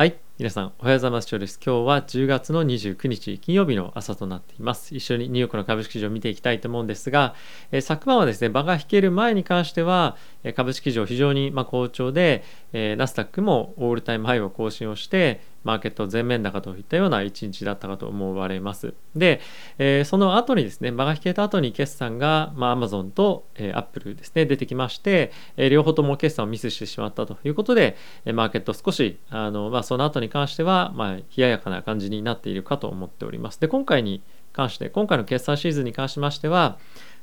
はい。皆さん、おはようございます。今日です。今日は10月の29日、金曜日の朝となっています。一緒にニューヨークの株式市場を見ていきたいと思うんですが、えー、昨晩はですね、場が引ける前に関しては、え株式市場非常にま好調で、え、ナスダックもオールタイムハイを更新をして、マーケット全面高といったような一日だったかと思われます。で、えー、その後にですね、場が引けた後に決算が、まあ、Amazon と、えー、Apple ですね、出てきまして、えー、両方とも決算をミスしてしまったということで、えマーケット少し、あの、まあ、その後に関しては、まあ、冷ややかな感じになっているかと思っております。で、今回に関して、今回の決算シーズンに関しましては、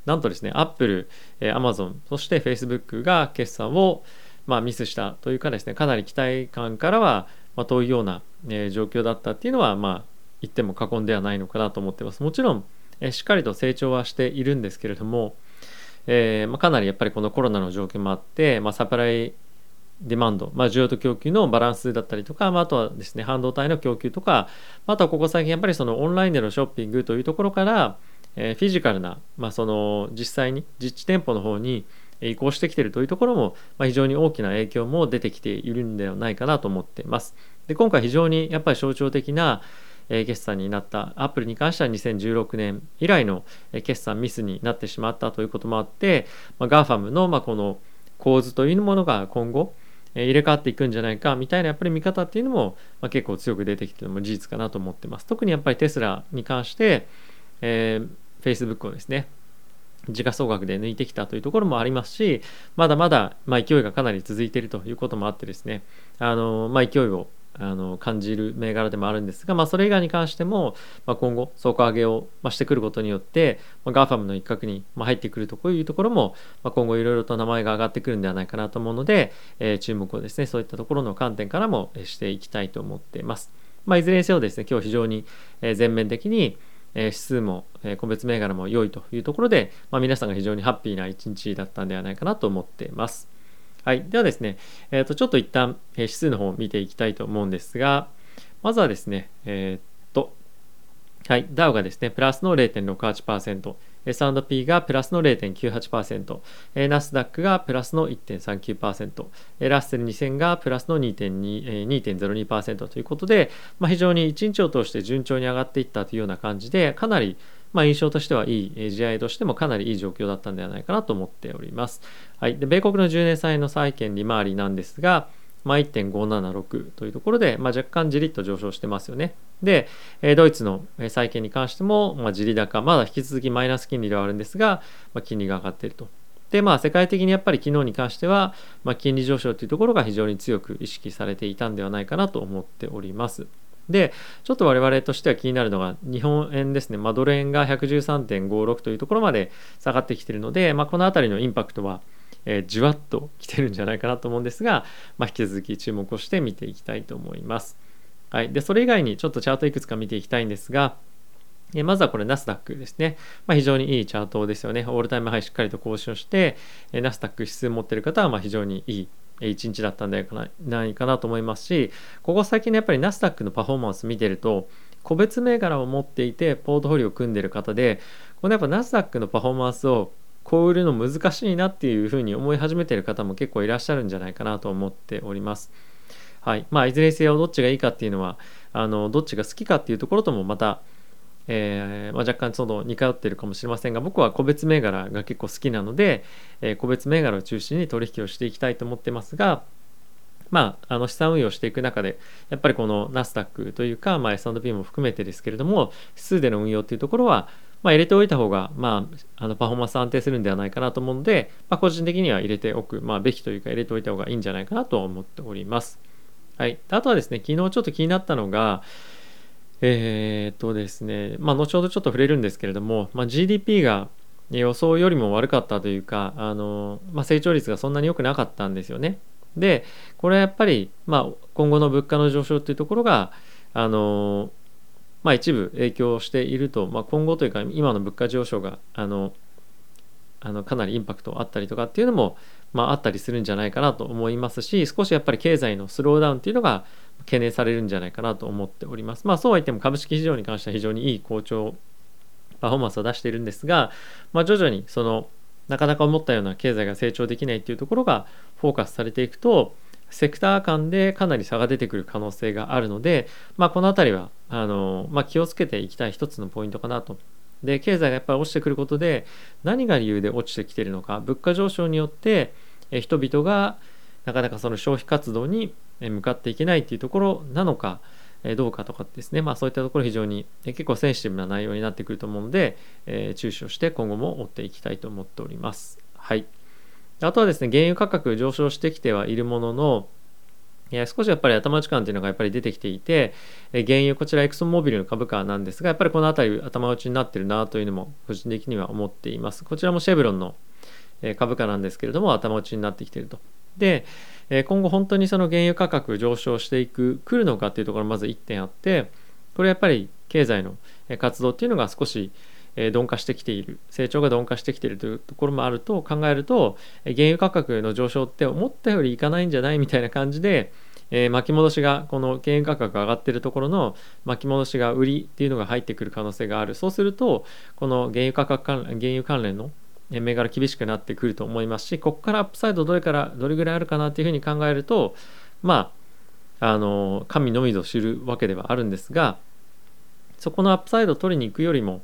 なんとですね、Apple、え Amazon、そして Facebook が決算を、まあ、ミスしたというかですね、かなり期待感からは、まあ、遠いような、え、状況だったっていうのは、まあ、言っても過言ではないのかなと思ってます。もちろん、え、しっかりと成長はしているんですけれども、えーまあ、かなりやっぱりこのコロナの状況もあって、まあ、サプライデマンド、まあ、需要と供給のバランスだったりとか、まあ、あとはですね半導体の供給とかあとはここ最近やっぱりそのオンラインでのショッピングというところから、えー、フィジカルな、まあ、その実際に実地店舗の方に移行してきているというところも、まあ、非常に大きな影響も出てきているんではないかなと思っています。で今回非常にやっぱり象徴的な決算になったアップルに関しては2016年以来の決算ミスになってしまったということもあって、まあ、GAFAM のまあこの構図というものが今後入れ替わっていくんじゃないかみたいなやっぱり見方っていうのも、まあ、結構強く出てきてるのも事実かなと思ってます。特にやっぱりテスラに関して、えー、Facebook をですね時価総額で抜いてきたというところもありますしまだまだ、まあ、勢いがかなり続いているということもあってですねあの、まあ、勢いをあの感じる銘柄でもあるんですが、まあ、それ以外に関しても、まあ、今後底上げをしてくることによって、まあ、GAFAM の一角に入ってくるとこういうところも、まあ、今後いろいろと名前が上がってくるんではないかなと思うので、えー、注目をですねそういったところの観点からもしていきたいと思っています。まあ、いずれにせよですね今日非常に全面的に指数も個別銘柄も良いというところで、まあ、皆さんが非常にハッピーな一日だったんではないかなと思っています。はい。ではですね、えー、とちょっと一旦指数の方を見ていきたいと思うんですが、まずはですね、えっ、と、はい、ダウがですね、プラスの0.68%、S&P がプラスの0.98%、ナスダックがプラスの1.39%、ラッセル2000がプラスの2.02%ということで、まあ、非常に1日を通して順調に上がっていったというような感じで、かなりまあ、印象としてはいい、試合としてもかなりいい状況だったんではないかなと思っております。はい、で米国の10年債の債券利回りなんですが、まあ、1.576というところで、まあ、若干じりっと上昇してますよね。で、ドイツの債券に関しても、まあ、じり高、まだ引き続きマイナス金利ではあるんですが、まあ、金利が上がっていると。で、まあ、世界的にやっぱり昨日に関しては、まあ、金利上昇というところが非常に強く意識されていたんではないかなと思っております。で、ちょっと我々としては気になるのが、日本円ですね、まあ、ドル円が113.56というところまで下がってきているので、まあ、この辺りのインパクトは、えー、じわっと来てるんじゃないかなと思うんですが、まあ、引き続き注目をして見ていきたいと思います。はい、でそれ以外にちょっとチャートいくつか見ていきたいんですが、えまずはこれナスダックですね。まあ、非常にいいチャートですよね。オールタイムハイしっかりと更新をして、えナスダック指数持ってる方はま非常にいい一日だったんじゃないかなと思いますし、ここ最近のやっぱりナスダックのパフォーマンス見てると、個別銘柄を持っていてポートフォリオを組んでる方で、このやっぱナスダックのパフォーマンスをこう売るの難しいなっていうふうに思い始めてる方も結構いらっしゃるんじゃないかなと思っております。はい。まあ、いずれにせよどっちがいいかっていうのは、あの、どっちが好きかっていうところともまた、えー、まあ、若干その似通ってるかもしれませんが僕は個別銘柄が結構好きなので、えー、個別銘柄を中心に取引をしていきたいと思ってますがまあ、あの資産運用していく中でやっぱりこのナスダックというか、まあ、S&P も含めてですけれども指数での運用というところは、まあ、入れておいた方が、まあ、あのパフォーマンス安定するんではないかなと思うので、まあ、個人的には入れておく、まあ、べきというか入れておいた方がいいんじゃないかなと思っております。はい、あとはですね昨日ちょっと気になったのがえー、っとですね、まあ、後ほどちょっと触れるんですけれども、まあ、GDP が予想よりも悪かったというか、あのまあ、成長率がそんなに良くなかったんですよね。で、これはやっぱり、まあ、今後の物価の上昇というところが、あのまあ、一部影響していると、まあ、今後というか今の物価上昇があのあのかなりインパクトあったりとかっていうのも、まあ、あったりするんじゃないかなと思いますし少しやっぱり経済のスローダウンっていうのが懸念されるんじゃないかなと思っております。まあそうは言っても株式市場に関しては非常にいい好調パフォーマンスを出しているんですが、まあ、徐々にそのなかなか思ったような経済が成長できないっていうところがフォーカスされていくとセクター間でかなり差が出てくる可能性があるので、まあ、この辺りはあの、まあ、気をつけていきたい一つのポイントかなと。で経済がやっぱり落ちてくることで何が理由で落ちてきているのか物価上昇によって人々がなかなかその消費活動に向かっていけないっていうところなのかどうかとかですね、まあ、そういったところ非常に結構センシティブな内容になってくると思うので、え、注視をして今後も追っていきたいと思っております。はい。あとはですね、原油価格上昇してきてはいるものの、少しやっぱり頭打ち感というのがやっぱり出てきていて、原油、こちらエクソンモービルの株価なんですが、やっぱりこの辺り頭打ちになってるなというのも個人的には思っています。こちらもシェブロンの株価なんですけれども、頭打ちになってきていると。で、今後本当にその原油価格上昇していく、来るのかっていうところまず1点あって、これやっぱり経済の活動っていうのが少し鈍化してきている。成長が鈍化してきているというところもあると考えると原油価格の上昇って思ったよりいかないんじゃないみたいな感じで、えー、巻き戻しがこの原油価格が上がってるところの巻き戻しが売りっていうのが入ってくる可能性がある。そうするとこの原油価格関連原油関連の銘柄厳しくなってくると思いますしここからアップサイドどれからどれぐらいあるかなっていうふうに考えるとまああの神のみぞ知るわけではあるんですがそこのアップサイドを取りに行くよりも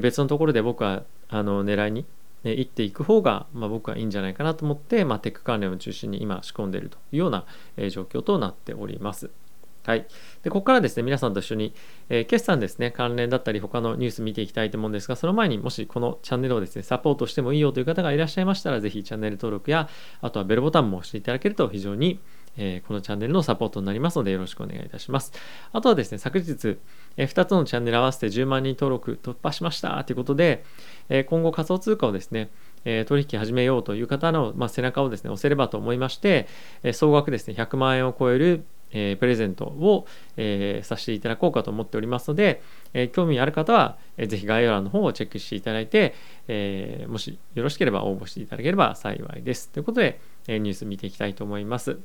別のところで僕はあの狙いにね行っていく方が、まあ、僕はいいんじゃないかなと思って、まあ、テック関連を中心に今仕込んでいるというような状況となっております。はい。で、ここからですね、皆さんと一緒に、えー、決算ですね、関連だったり、他のニュース見ていきたいと思うんですが、その前にもしこのチャンネルをですね、サポートしてもいいよという方がいらっしゃいましたら、ぜひチャンネル登録や、あとはベルボタンも押していただけると非常に、えー、このチャンネルのサポートになりますので、よろしくお願いいたします。あとはですね、昨日、えー、2つのチャンネル合わせて10万人登録突破しましたということで、えー、今後仮想通貨をですね、え取引始めようという方の、まあ、背中をですね、押せればと思いまして、え総額ですね、100万円を超えるえ、プレゼントを、えー、させていただこうかと思っておりますので、え、興味ある方は、えー、ぜひ概要欄の方をチェックしていただいて、えー、もしよろしければ応募していただければ幸いです。ということで、え、ニュース見ていきたいと思います。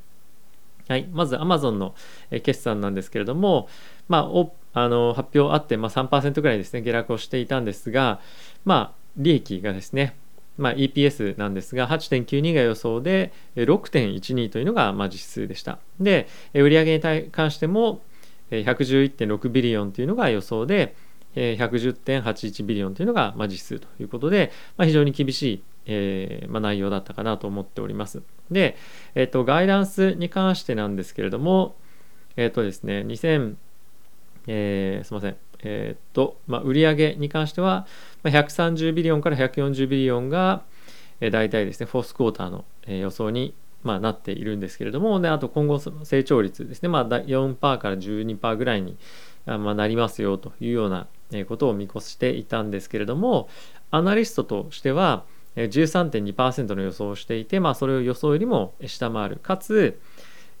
はい、まず Amazon の決算なんですけれども、まあ、おあの発表あって、まあ、3%ぐらいですね下落をしていたんですが、まあ、利益がですねまあ、EPS なんですが8.92が予想で6.12というのがまあ実数でした。で売上に関しても111.6ビリオンというのが予想で110.81ビリオンというのがまあ実数ということで、まあ、非常に厳しい、えーまあ、内容だったかなと思っております。で、えっと、ガイダンスに関してなんですけれども、えっとですね、2000、え、すみません、え、っと、まあ、売上に関してはま、130ビリオンから140ビリオンが、えー、大体ですね、フォースクォーターの、え、予想に、まあ、なっているんですけれども、であと今後成長率ですね、まあ、4%から12%ぐらいに、まあ、なりますよというようなことを見越していたんですけれども、アナリストとしては13.2%の予想をしていて、まあ、それを予想よりも下回る。かつ、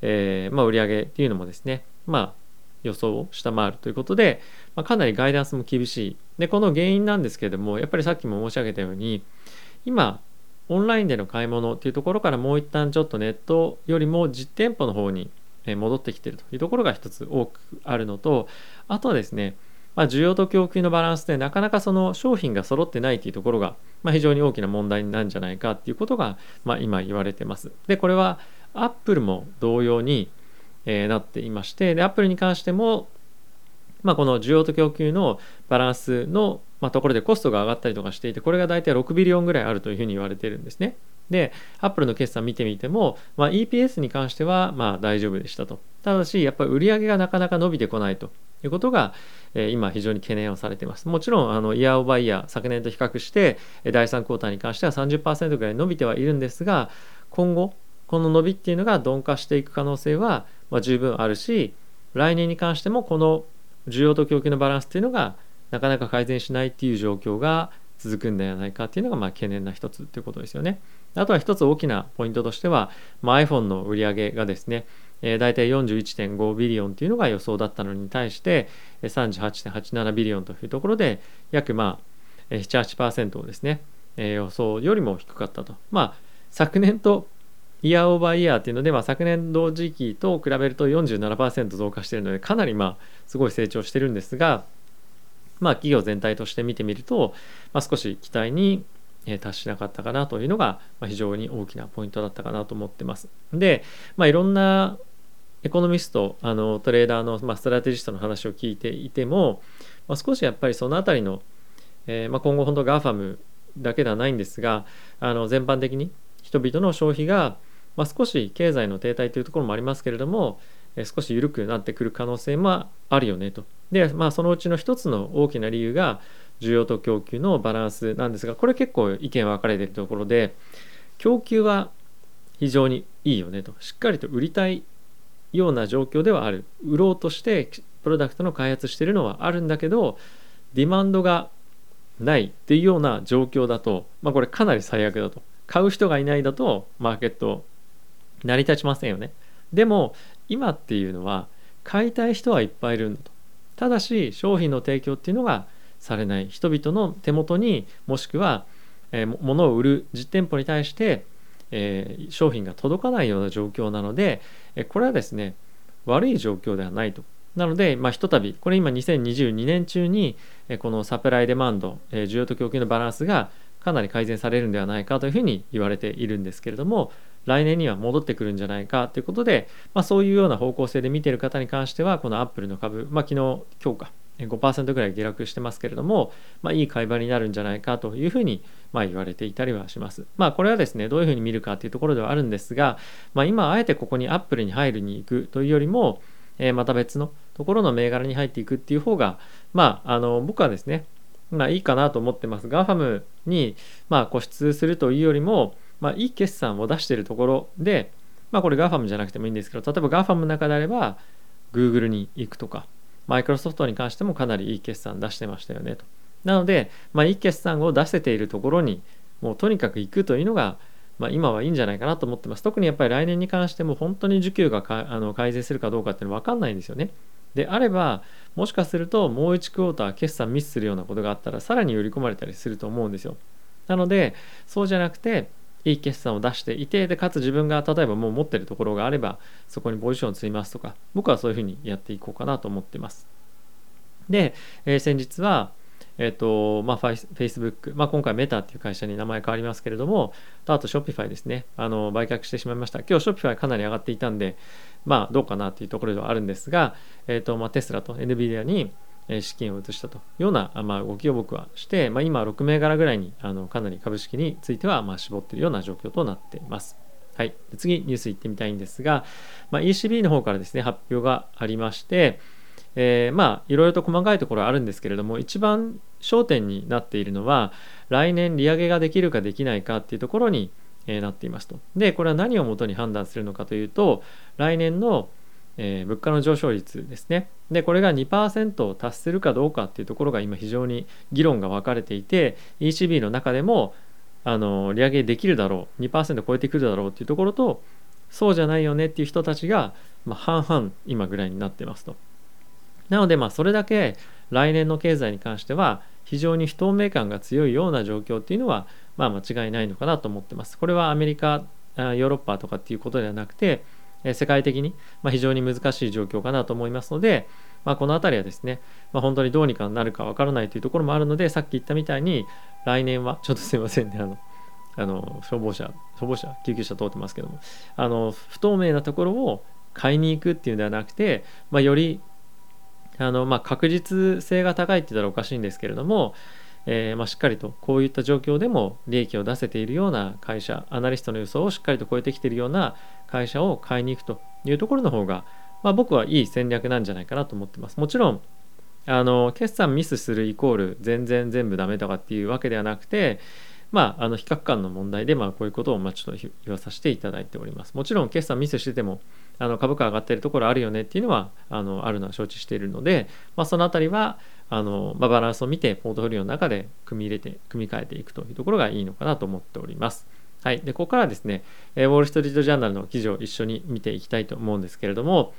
えーまあ、売上っていうのもですね、まあ、予想を下回るということで、まあ、かなりガイダンスも厳しい。で、この原因なんですけれども、やっぱりさっきも申し上げたように、今、オンラインでの買い物っていうところからもう一旦ちょっとネットよりも実店舗の方に戻ってきてるというところが一つ多くあるのと、あとはですね、まあ、需要と供給のバランスでなかなかその商品が揃ってないというところが、まあ、非常に大きな問題なんじゃないかっていうことが、まあ、今言われてます。で、これはアップルも同様に、えー、なっていましてでアップルに関しても、まあ、この需要と供給のバランスの、まあ、ところでコストが上がったりとかしていてこれが大体6 billion ぐらいあるというふうに言われてるんですね。で、アップルの決算見てみても、まあ、EPS に関してはまあ大丈夫でしたと。ただし、やっぱり売上がなかなか伸びてこないということが、えー、今非常に懸念をされています。もちろん、あのイヤーオバイヤー、昨年と比較して、第3クォーターに関しては30%ぐらい伸びてはいるんですが、今後、この伸びっていうのが鈍化していく可能性は、まあ、十分あるし来年に関してもこの需要と供給のバランスっていうのがなかなか改善しないっていう状況が続くんではないかっていうのがまあ懸念な一つっていうことですよね。あとは一つ大きなポイントとしては、まあ、iPhone の売り上げがですね、えー、大体41.5ビリオンというのが予想だったのに対して38.87ビリオンというところで約まあ78%をですね、えー、予想よりも低かったと。まあ昨年とイヤーオーバーイヤーっていうので、まあ、昨年同時期と比べると47%増加しているのでかなりまあすごい成長してるんですが、まあ、企業全体として見てみると、まあ、少し期待に達しなかったかなというのが、非常に大きなポイントだったかなと思ってます。で、まあ、いろんなエコノミストあのトレーダーの、まあ、ストラテジストの話を聞いていても、まあ、少しやっぱりその辺りの、えー、まあ、今後本当 GAFAM だけではないんですがあの全般的に人々の消費が、まあ、少し経済の停滞というところもありますけれども、えー、少し緩くなってくる可能性もあるよねと。で、まあ、そのうちの一つの大きな理由が需要と供給のバランスなんですがこれ結構意見分かれているところで供給は非常にいいよねとしっかりと売りたいような状況ではある。売ろうとしてプロダクトの開発してるのはあるんだけどディマンドがないっていうような状況だと、まあ、これかなり最悪だと。買う人がいないだとマーケット成り立ちませんよね。でも今っていうのは買いたい人はいっぱいいるんだと。ただし商品の提供っていうのがされない。人々の手元にもしくは、えー、物を売る実店舗に対して、えー、商品が届かないような状況なので、これはですね悪い状況ではないと。なので、まあ、ひとたびこれ今2022年中に、このサプライデマンド、需要と供給のバランスがかなり改善されるんではないかというふうに言われているんですけれども来年には戻ってくるんじゃないかということで、まあ、そういうような方向性で見ている方に関してはこのアップルの株、まあ、昨日今日か5%ぐらい下落してますけれども、まあ、いい買い場になるんじゃないかというふうにまあ言われていたりはします。まあこれはですねどういうふうに見るかというところではあるんですが、まあ、今あえてここにアップルに入るに行くというよりも、えー、また別のところの銘柄に入っていくっていう方がまああの僕はですねまあいいかなと思ってます。GAFAM にまあ固執するというよりも、まあ、いい決算を出しているところで、まあ、これ GAFAM じゃなくてもいいんですけど例えば GAFAM の中であれば Google に行くとかマイクロソフトに関してもかなりいい決算出してましたよねと。なので、まあ、いい決算を出せているところにもうとにかく行くというのが、まあ、今はいいんじゃないかなと思ってます。特にやっぱり来年に関しても本当に需給があの改善するかどうかっていうのは分かんないんですよね。であればもしかするともう1クォーター決算ミスするようなことがあったらさらに売り込まれたりすると思うんですよ。なのでそうじゃなくていい決算を出していてでかつ自分が例えばもう持ってるところがあればそこにポジションを積みますとか僕はそういうふうにやっていこうかなと思ってます。で、えー、先日はえっ、ー、と、まあ、フェイスブック、まあ、今回メタっていう会社に名前変わりますけれども、あとショッピファイですね、あの売却してしまいました。今日ショッピファイかなり上がっていたんで、まあ、どうかなっていうところではあるんですが、えっ、ー、と、まあ、テスラと NVIDIA に資金を移したというような、まあ、動きを僕はして、まあ、今6銘柄ぐらいにあのかなり株式についてはまあ絞っているような状況となっています。はい、次ニュースいってみたいんですが、まあ、ECB の方からですね発表がありまして、えー、まあいろいろと細かいところはあるんですけれども一番焦点になっているのは来年利上げができるかできないかっていうところに、えー、なっていますと。でこれは何をもとに判断するのかというと来年のえー、物価の上昇率ですね。で、これが2%を達するかどうかっていうところが今非常に議論が分かれていて、ECB の中でも、あの、利上げできるだろう、2%超えてくるだろうっていうところと、そうじゃないよねっていう人たちが、まあ、半々今ぐらいになってますと。なので、まあ、それだけ来年の経済に関しては、非常に不透明感が強いような状況っていうのは、まあ、間違いないのかなと思ってます。これはアメリカ、ヨーロッパとかっていうことではなくて、世界的に非常に難しい状況かなと思いますので、まあ、この辺りはですね、まあ、本当にどうにかなるかわからないというところもあるのでさっき言ったみたいに来年はちょっとすいませんねあのあの消防車消防車救急車通ってますけどもあの不透明なところを買いに行くっていうのではなくて、まあ、よりあの、まあ、確実性が高いって言ったらおかしいんですけれども、えー、まあ、しっかりとこういった状況でも利益を出せているような会社アナリストの予想をしっかりと超えてきているような会社を買いに行くというところの方が、まあ、僕はいい戦略なんじゃないかなと思ってます。もちろんあの決算ミスするイコール全然全部ダメとかっていうわけではなくてまあ、あの比較感の問題で、まあ、こういうことをまあちょっと言わさせていただいております。もちろん決算ミスしててもあの株価上がっているところあるよねっていうのはあのあるのは承知しているので、まあ、そのあたりはあの、まあ、バランスを見てポートフォリオの中で組み入れて組み替えていくというところがいいのかなと思っております。はい、でここからですね、えウォール・ストリート・ジャーナルの記事を一緒に見ていきたいと思うんですけれども、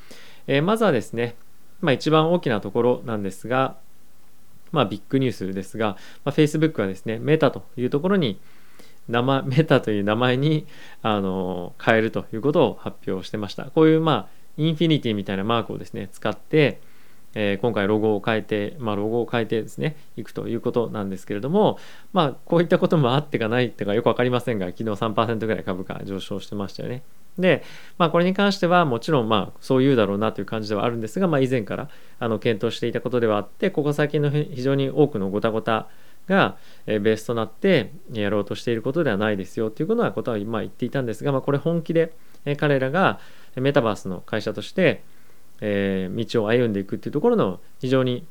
えまずはですね、まあ、一番大きなところなんですが、まあ、ビッグニュースですが、まあ、Facebook はですね、メタというところに、名前 メタという名前にあの変えるということを発表してました。こういう、まあ、インフィニティみたいなマークをですね、使って、えー、今回ロゴを変えて、まあ、ロゴを変えてですねいくということなんですけれども、まあ、こういったこともあってかないってかよく分かりませんが昨日3%ぐらい株価上昇してましたよね。で、まあ、これに関してはもちろんまあそう言うだろうなという感じではあるんですが、まあ、以前からあの検討していたことではあってここ最近の非常に多くのごたごたがベースとなってやろうとしていることではないですよということはことは今言っていたんですが、まあ、これ本気で彼らがメタバースの会社としてえー、道を歩んでいくっていうところの非常に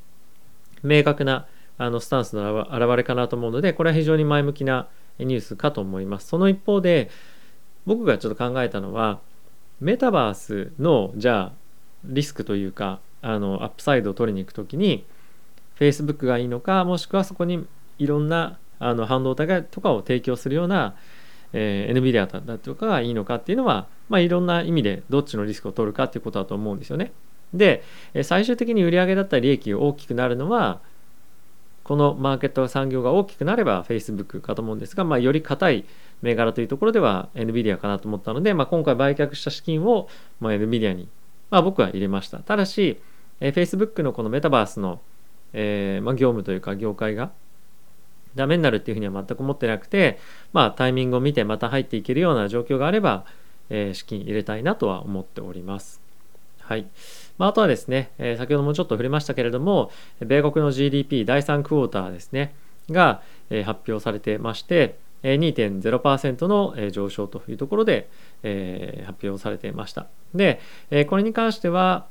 明確なあのスタンスの表れかなと思うのでこれは非常に前向きなニュースかと思います。その一方で僕がちょっと考えたのはメタバースのじゃあリスクというかあのアップサイドを取りに行く時に Facebook がいいのかもしくはそこにいろんなあの半導体とかを提供するような、えー、NVIDIA だとかがいいのかっていうのはまあ、いろんな意味でどっちのリスクを取るかっていうことだと思うんですよね。で最終的に売上だったり利益が大きくなるのはこのマーケット産業が大きくなれば Facebook かと思うんですが、まあ、より硬い銘柄というところでは NVIDIA かなと思ったので、まあ、今回売却した資金を、まあ、NVIDIA に、まあ、僕は入れました。ただし、え Facebook のこのメタバースの、えーま、業務というか業界がダメになるっていうふうには全く思ってなくて、まあ、タイミングを見てまた入っていけるような状況があれば、えー、資金入れたいなとは思っております。はい。まあ、あとはですね、えー、先ほどもちょっと触れましたけれども、米国の GDP 第3クォーターですね、が、えー、発表されてまして、2.0%の上昇というところで、えー、発表されていました。で、えー、これに関しては、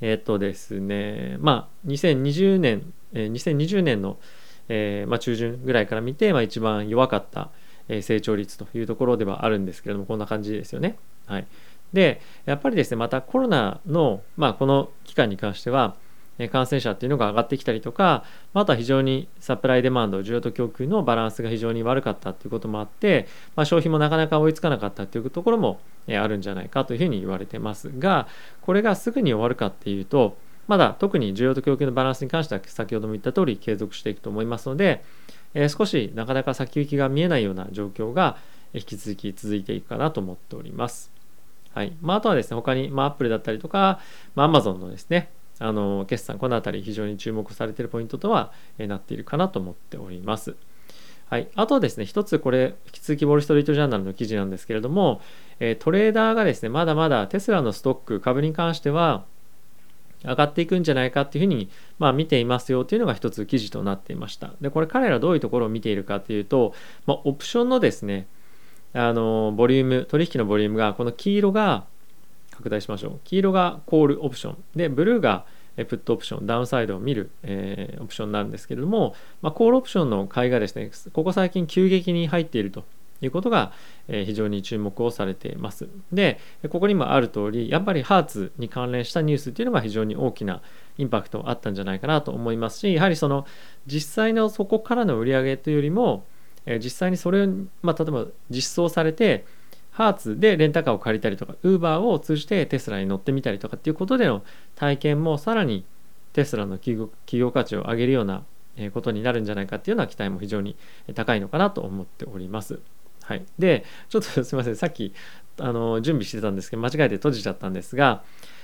えっ、とですね、まあ、2020年、えー、2020年の、えーまあ、中旬ぐらいから見て、まあ、一番弱かった、成長率というところではあるんですけれどもこんな感じですよね。はい、でやっぱりですねまたコロナの、まあ、この期間に関しては感染者っていうのが上がってきたりとかあとは非常にサプライデマンド需要と供給のバランスが非常に悪かったっていうこともあって、まあ、消費もなかなか追いつかなかったっていうところもあるんじゃないかというふうに言われてますがこれがすぐに終わるかっていうとまだ特に需要と供給のバランスに関しては先ほども言った通り継続していくと思いますので、えー、少しなかなか先行きが見えないような状況が引き続き続いていくかなと思っております。はいまあ、あとはですね、他に、まあ、Apple だったりとか、まあ、Amazon のですね、あの決算、この辺り非常に注目されているポイントとは、えなっているかなと思っております。はい、あとはですね、一つこれ、引き続きウォール・ストリート・ジャーナルの記事なんですけれども、えトレーダーがですね、まだまだテスラのストック、株に関しては、上がっていくんじゃないかっていうふうに、まあ、見ていますよというのが一つ記事となっていました。で、これ彼らどういうところを見ているかというと、まあ、オプションのですね、あの、ボリューム、取引のボリュームが、この黄色が、拡大しましょう。黄色がコールオプション。で、ブルーがプットオプション、ダウンサイドを見る、えー、オプションなんですけれども、まあ、コールオプションの買いがですね、ここ最近急激に入っているということが、え非常に注目をされています。で、ここにもある通り、やっぱりハーツに関連したニュースっていうのが非常に大きなインパクトあったんじゃないかなと思いますし、やはりその実際のそこからの売り上げというよりも、え実際にそれを、まあ、例えば実装されて、ハーツでレンタカーを借りたりとか、ウーバーを通じてテスラに乗ってみたりとかっていうことでの体験もさらにテスラの企業価値を上げるようなことになるんじゃないかっていうような期待も非常に高いのかなと思っております。はい、でちょっとすいません。さっきあの準備してたんですけど間違えて閉じちゃったんですが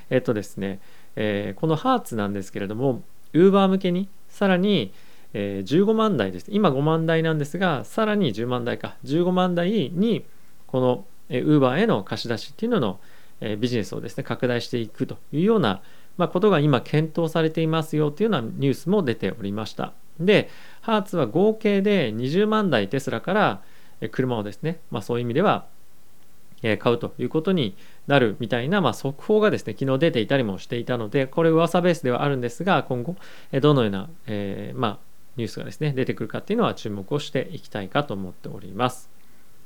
えっとですね、えー、このハーツなんですけれども Uber 向けにさらに、えー、15万台です。今5万台なんですがさらに10万台か。15万台にこの Uber への貸し出しっていうのの、えー、ビジネスをですね拡大していくというような、まあ、ことが今検討されていますよというようなニュースも出ておりました。でハーツは合計で20万台テスラから車をですね、まあ、そういう意味では買うということになるみたいな、まあ、速報がですね昨日出ていたりもしていたのでこれ噂ベースではあるんですが今後どのような、えー、まあ、ニュースがですね出てくるかっていうのは注目をしていきたいかと思っております。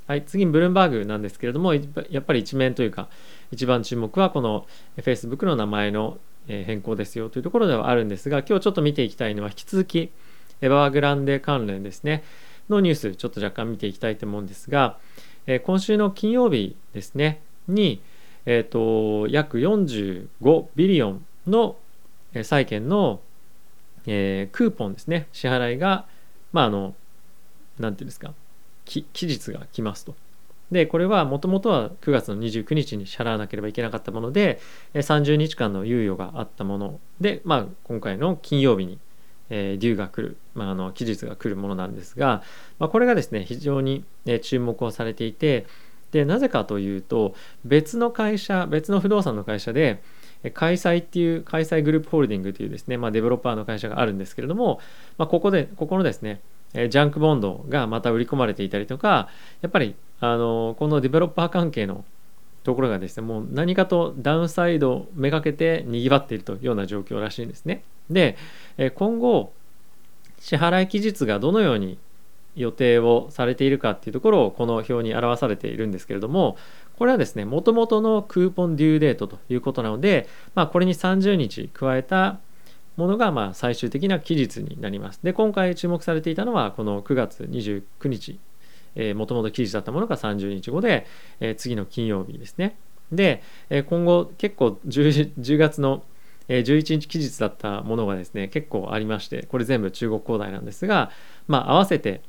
はい、次にブルームバーグなんですけれどもやっぱり一面というか一番注目はこの Facebook の名前の変更ですよというところではあるんですが今日ちょっと見ていきたいのは引き続きエバーグランデ関連ですね。のニュースちょっと若干見ていきたいと思うんですが、え、今週の金曜日ですねに、えーと、約45ビリオンの債券の、えー、クーポンですね支払いがまああの何て言うんですか期日が来ますと。でこれはもともとは9月の29日に支払わなければいけなかったもので30日間の猶予があったもので、まあ、今回の金曜日に、えー、デューが来る、まあ、あの期日が来るものなんですが、まあ、これがですね非常に、え注目をされていてでなぜかというと別の会社別の不動産の会社で開催っていう開催グループホールディングというですね、まあ、デベロッパーの会社があるんですけれども、まあ、ここでここのですねジャンクボンドがまた売り込まれていたりとかやっぱりあのこのデベロッパー関係のところがですねもう何かとダウンサイドめがけてにぎわっているというような状況らしいんですね。で今後支払い期日がどのように予定をされているかっていうところをこの表に表されているんですけれどもこれはですねもともとのクーポンデューデートということなので、まあ、これに30日加えたものがま最終的な期日になります。で今回注目されていたのはこの9月29日もともと期日だったものが30日後で、えー、次の金曜日ですね。で、え、今後結構 10, 10月の11日期日だったものがですね結構ありましてこれ全部中国恒大なんですが、まあ、合わせて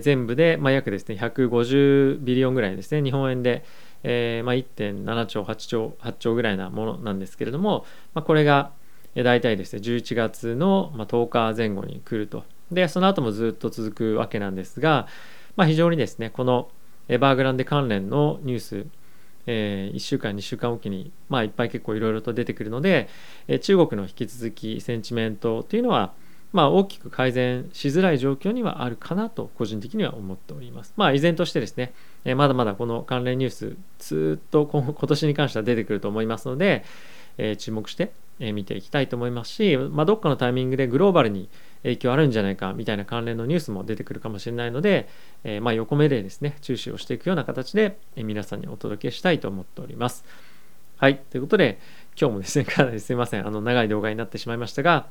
全部で、ま、約ですね150ビリオンぐらいですね日本円で、えま、1.7兆8兆8兆ぐらいなものなんですけれども、まあ、これが大体ですね11月の10日前後に来ると。でその後もずっと続くわけなんですが、まあ、非常にですねこのエバーグランデ関連のニュース、えー、1週間2週間おきに、まあ、いっぱい結構いろいろと出てくるので、えー、中国の引き続きセンチメントというのはまあ、大きく改善しづらい状況にはあるかなと個人的には思っております。まあ、依然としてですね、えー、まだまだこの関連ニュースずっと今年に関しては出てくると思いますので、えー、注目して見ていきたいと思いますし、まあ、どっかのタイミングでグローバルに影響あるんじゃないかみたいな関連のニュースも出てくるかもしれないので、えー、まあ横目でですね注視をしていくような形で皆さんにお届けしたいと思っております。はいということで今日もですね かなりすいませんあの長い動画になってしまいましたが、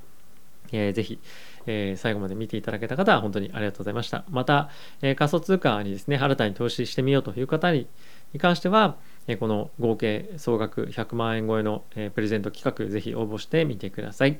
えー、ぜひ、えー、最後まで見ていただけた方は本当にありがとうございました。また、えー、仮想通貨にですね新たに投資してみようという方にに関しては、えこの合計総額100万円超えの、えプレゼント企画ぜひ応募してみてください。